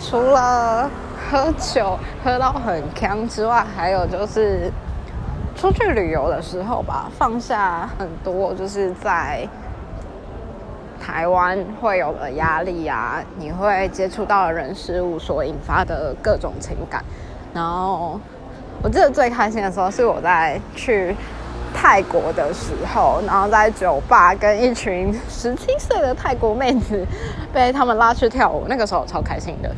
除了喝酒喝到很呛之外，还有就是出去旅游的时候吧，放下很多就是在台湾会有的压力啊，你会接触到的人事物所引发的各种情感。然后我记得最开心的时候是我在去泰国的时候，然后在酒吧跟一群十七岁的泰国妹子被他们拉去跳舞，那个时候超开心的。